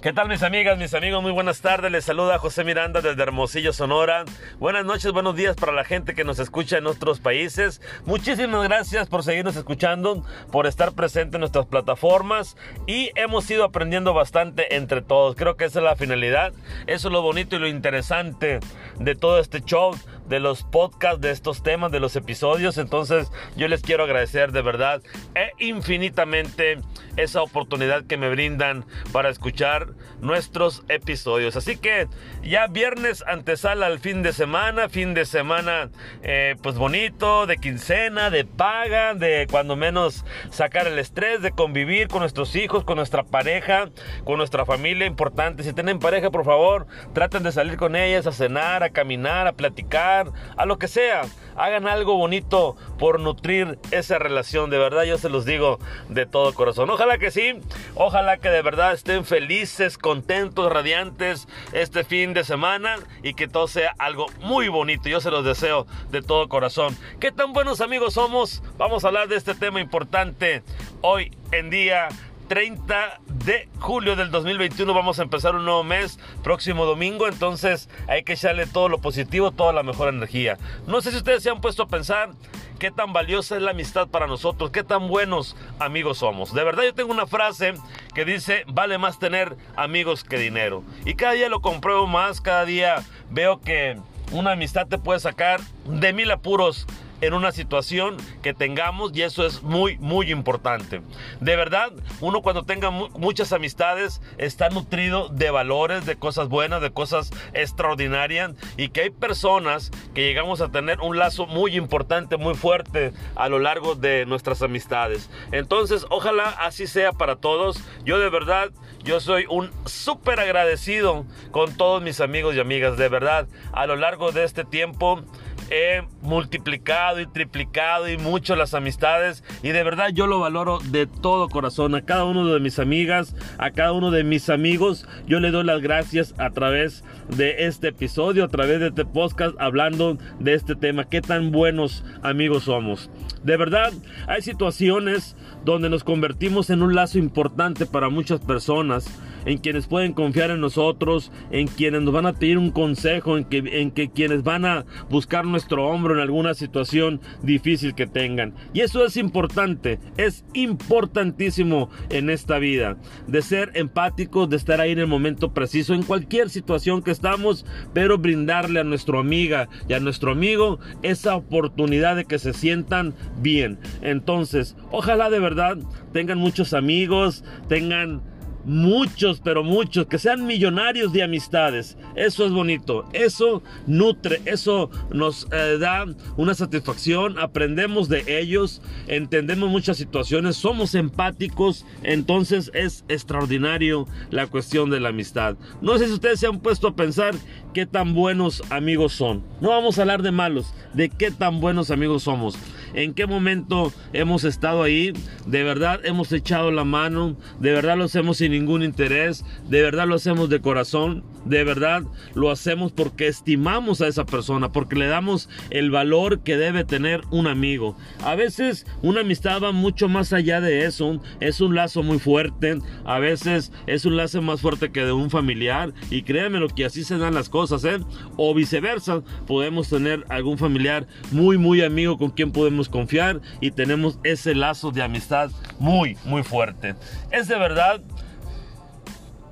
¿Qué tal mis amigas, mis amigos? Muy buenas tardes. Les saluda José Miranda desde Hermosillo, Sonora. Buenas noches, buenos días para la gente que nos escucha en otros países. Muchísimas gracias por seguirnos escuchando, por estar presente en nuestras plataformas y hemos ido aprendiendo bastante entre todos. Creo que esa es la finalidad. Eso es lo bonito y lo interesante de todo este show de los podcasts, de estos temas, de los episodios. Entonces yo les quiero agradecer de verdad e infinitamente esa oportunidad que me brindan para escuchar nuestros episodios. Así que ya viernes antesala al fin de semana, fin de semana eh, pues bonito, de quincena, de paga, de cuando menos sacar el estrés, de convivir con nuestros hijos, con nuestra pareja, con nuestra familia importante. Si tienen pareja, por favor, traten de salir con ellas a cenar, a caminar, a platicar a lo que sea. Hagan algo bonito por nutrir esa relación. De verdad, yo se los digo de todo corazón. Ojalá que sí. Ojalá que de verdad estén felices, contentos, radiantes este fin de semana y que todo sea algo muy bonito. Yo se los deseo de todo corazón. ¿Qué tan buenos amigos somos? Vamos a hablar de este tema importante hoy en día 30 de julio del 2021 vamos a empezar un nuevo mes próximo domingo, entonces hay que echarle todo lo positivo, toda la mejor energía. No sé si ustedes se han puesto a pensar qué tan valiosa es la amistad para nosotros, qué tan buenos amigos somos. De verdad yo tengo una frase que dice, vale más tener amigos que dinero. Y cada día lo compruebo más, cada día veo que una amistad te puede sacar de mil apuros en una situación que tengamos y eso es muy, muy importante. De verdad, uno cuando tenga muchas amistades está nutrido de valores, de cosas buenas, de cosas extraordinarias y que hay personas que llegamos a tener un lazo muy importante, muy fuerte a lo largo de nuestras amistades. Entonces, ojalá así sea para todos. Yo de verdad, yo soy un súper agradecido con todos mis amigos y amigas. De verdad, a lo largo de este tiempo he multiplicado y triplicado y mucho las amistades y de verdad yo lo valoro de todo corazón. A cada uno de mis amigas, a cada uno de mis amigos, yo le doy las gracias a través de este episodio, a través de este podcast hablando de este tema. Qué tan buenos amigos somos. De verdad, hay situaciones donde nos convertimos en un lazo importante para muchas personas en quienes pueden confiar en nosotros, en quienes nos van a pedir un consejo, en que, en que quienes van a buscar nuestro hombro en alguna situación difícil que tengan. Y eso es importante, es importantísimo en esta vida, de ser empáticos, de estar ahí en el momento preciso, en cualquier situación que estamos, pero brindarle a nuestra amiga y a nuestro amigo esa oportunidad de que se sientan bien. Entonces, ojalá de verdad tengan muchos amigos, tengan muchos, pero muchos, que sean millonarios de amistades. Eso es bonito, eso nutre, eso nos eh, da una satisfacción, aprendemos de ellos, entendemos muchas situaciones, somos empáticos, entonces es extraordinario la cuestión de la amistad. No sé si ustedes se han puesto a pensar qué tan buenos amigos son. No vamos a hablar de malos, de qué tan buenos amigos somos. En qué momento hemos estado ahí, de verdad hemos echado la mano, de verdad lo hacemos sin ningún interés, de verdad lo hacemos de corazón, de verdad lo hacemos porque estimamos a esa persona, porque le damos el valor que debe tener un amigo. A veces una amistad va mucho más allá de eso, es un lazo muy fuerte, a veces es un lazo más fuerte que de un familiar y créanme lo que así se dan las cosas, ¿eh? O viceversa, podemos tener algún familiar muy muy amigo con quien podemos confiar y tenemos ese lazo de amistad muy muy fuerte. Es de verdad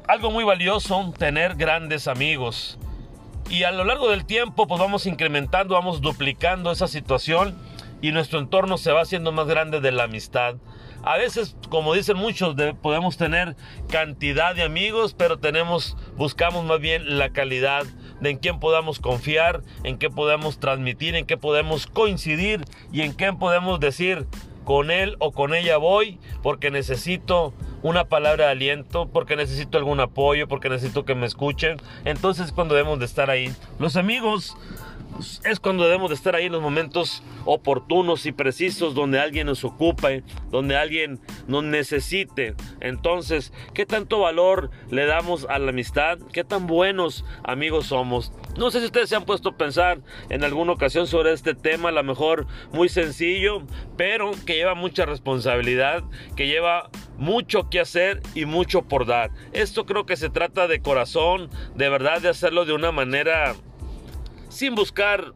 algo muy valioso tener grandes amigos. Y a lo largo del tiempo pues vamos incrementando, vamos duplicando esa situación y nuestro entorno se va haciendo más grande de la amistad. A veces, como dicen muchos, podemos tener cantidad de amigos, pero tenemos, buscamos más bien la calidad de en quién podamos confiar, en qué podemos transmitir, en qué podemos coincidir y en qué podemos decir con él o con ella voy porque necesito una palabra de aliento, porque necesito algún apoyo, porque necesito que me escuchen. Entonces cuando debemos de estar ahí. Los amigos es cuando debemos de estar ahí en los momentos oportunos y precisos donde alguien nos ocupe, donde alguien nos necesite. Entonces, ¿qué tanto valor le damos a la amistad? ¿Qué tan buenos amigos somos? No sé si ustedes se han puesto a pensar en alguna ocasión sobre este tema, a lo mejor muy sencillo, pero que lleva mucha responsabilidad, que lleva mucho que hacer y mucho por dar. Esto creo que se trata de corazón, de verdad de hacerlo de una manera sin buscar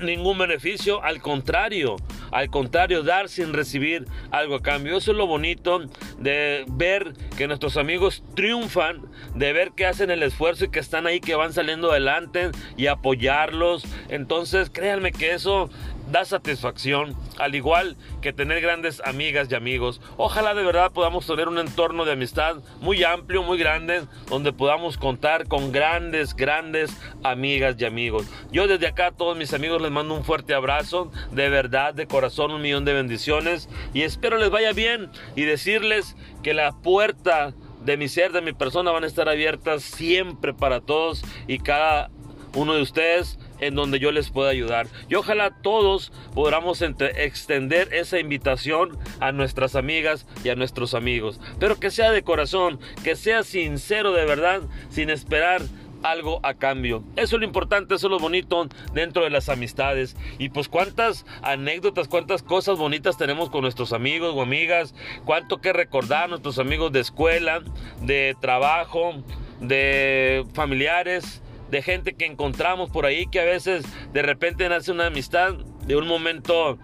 ningún beneficio, al contrario, al contrario, dar sin recibir algo a cambio. Eso es lo bonito de ver que nuestros amigos triunfan, de ver que hacen el esfuerzo y que están ahí, que van saliendo adelante y apoyarlos. Entonces, créanme que eso da satisfacción, al igual que tener grandes amigas y amigos. Ojalá de verdad podamos tener un entorno de amistad muy amplio, muy grande, donde podamos contar con grandes, grandes amigas y amigos. Yo desde acá a todos mis amigos les mando un fuerte abrazo, de verdad, de corazón, un millón de bendiciones y espero les vaya bien y decirles que la puerta de mi ser, de mi persona van a estar abiertas siempre para todos y cada uno de ustedes en donde yo les pueda ayudar. Y ojalá todos podamos extender esa invitación a nuestras amigas y a nuestros amigos. Pero que sea de corazón, que sea sincero de verdad, sin esperar algo a cambio. Eso es lo importante, eso es lo bonito dentro de las amistades. Y pues cuántas anécdotas, cuántas cosas bonitas tenemos con nuestros amigos o amigas, cuánto que recordar nuestros amigos de escuela, de trabajo, de familiares de gente que encontramos por ahí que a veces de repente nace una amistad de un momento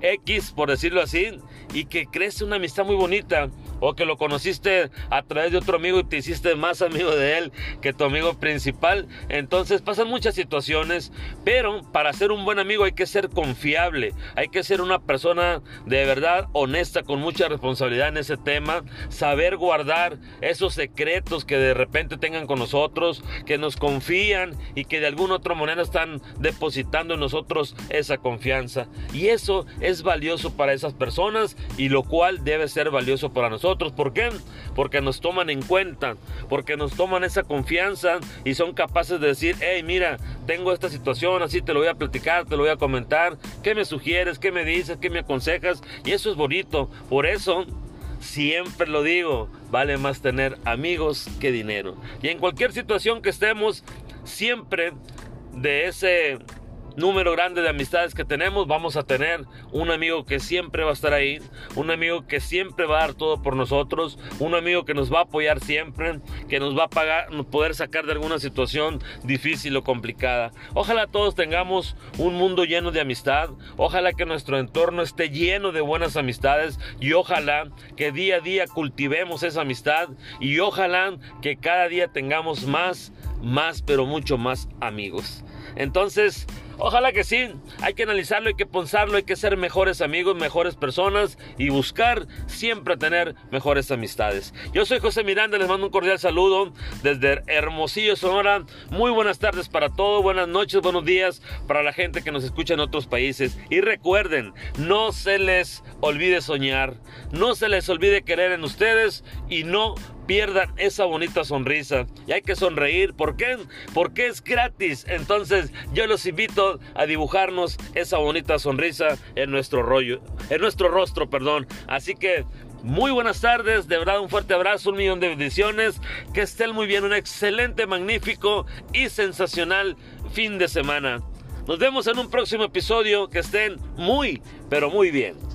X, por decirlo así, y que crece una amistad muy bonita o que lo conociste a través de otro amigo y te hiciste más amigo de él que tu amigo principal. Entonces pasan muchas situaciones, pero para ser un buen amigo hay que ser confiable, hay que ser una persona de verdad honesta con mucha responsabilidad en ese tema, saber guardar esos secretos que de repente tengan con nosotros, que nos confían y que de alguna otra manera están depositando en nosotros esa confianza. Y eso es valioso para esas personas y lo cual debe ser valioso para ¿Por qué? Porque nos toman en cuenta, porque nos toman esa confianza y son capaces de decir, hey, mira, tengo esta situación, así te lo voy a platicar, te lo voy a comentar, ¿qué me sugieres? ¿Qué me dices? ¿Qué me aconsejas? Y eso es bonito. Por eso siempre lo digo, vale más tener amigos que dinero. Y en cualquier situación que estemos, siempre de ese número grande de amistades que tenemos, vamos a tener un amigo que siempre va a estar ahí, un amigo que siempre va a dar todo por nosotros, un amigo que nos va a apoyar siempre, que nos va a pagar, poder sacar de alguna situación difícil o complicada. Ojalá todos tengamos un mundo lleno de amistad, ojalá que nuestro entorno esté lleno de buenas amistades y ojalá que día a día cultivemos esa amistad y ojalá que cada día tengamos más, más, pero mucho más amigos. Entonces, Ojalá que sí, hay que analizarlo, hay que pensarlo, hay que ser mejores amigos, mejores personas y buscar siempre tener mejores amistades. Yo soy José Miranda, les mando un cordial saludo desde Hermosillo, Sonora. Muy buenas tardes para todos, buenas noches, buenos días para la gente que nos escucha en otros países. Y recuerden, no se les olvide soñar, no se les olvide querer en ustedes y no pierdan esa bonita sonrisa. Y hay que sonreír. ¿Por qué? Porque es gratis. Entonces yo los invito a dibujarnos esa bonita sonrisa en nuestro rollo, en nuestro rostro, perdón. Así que muy buenas tardes, de verdad un fuerte abrazo, un millón de bendiciones, que estén muy bien, un excelente, magnífico y sensacional fin de semana. Nos vemos en un próximo episodio, que estén muy, pero muy bien.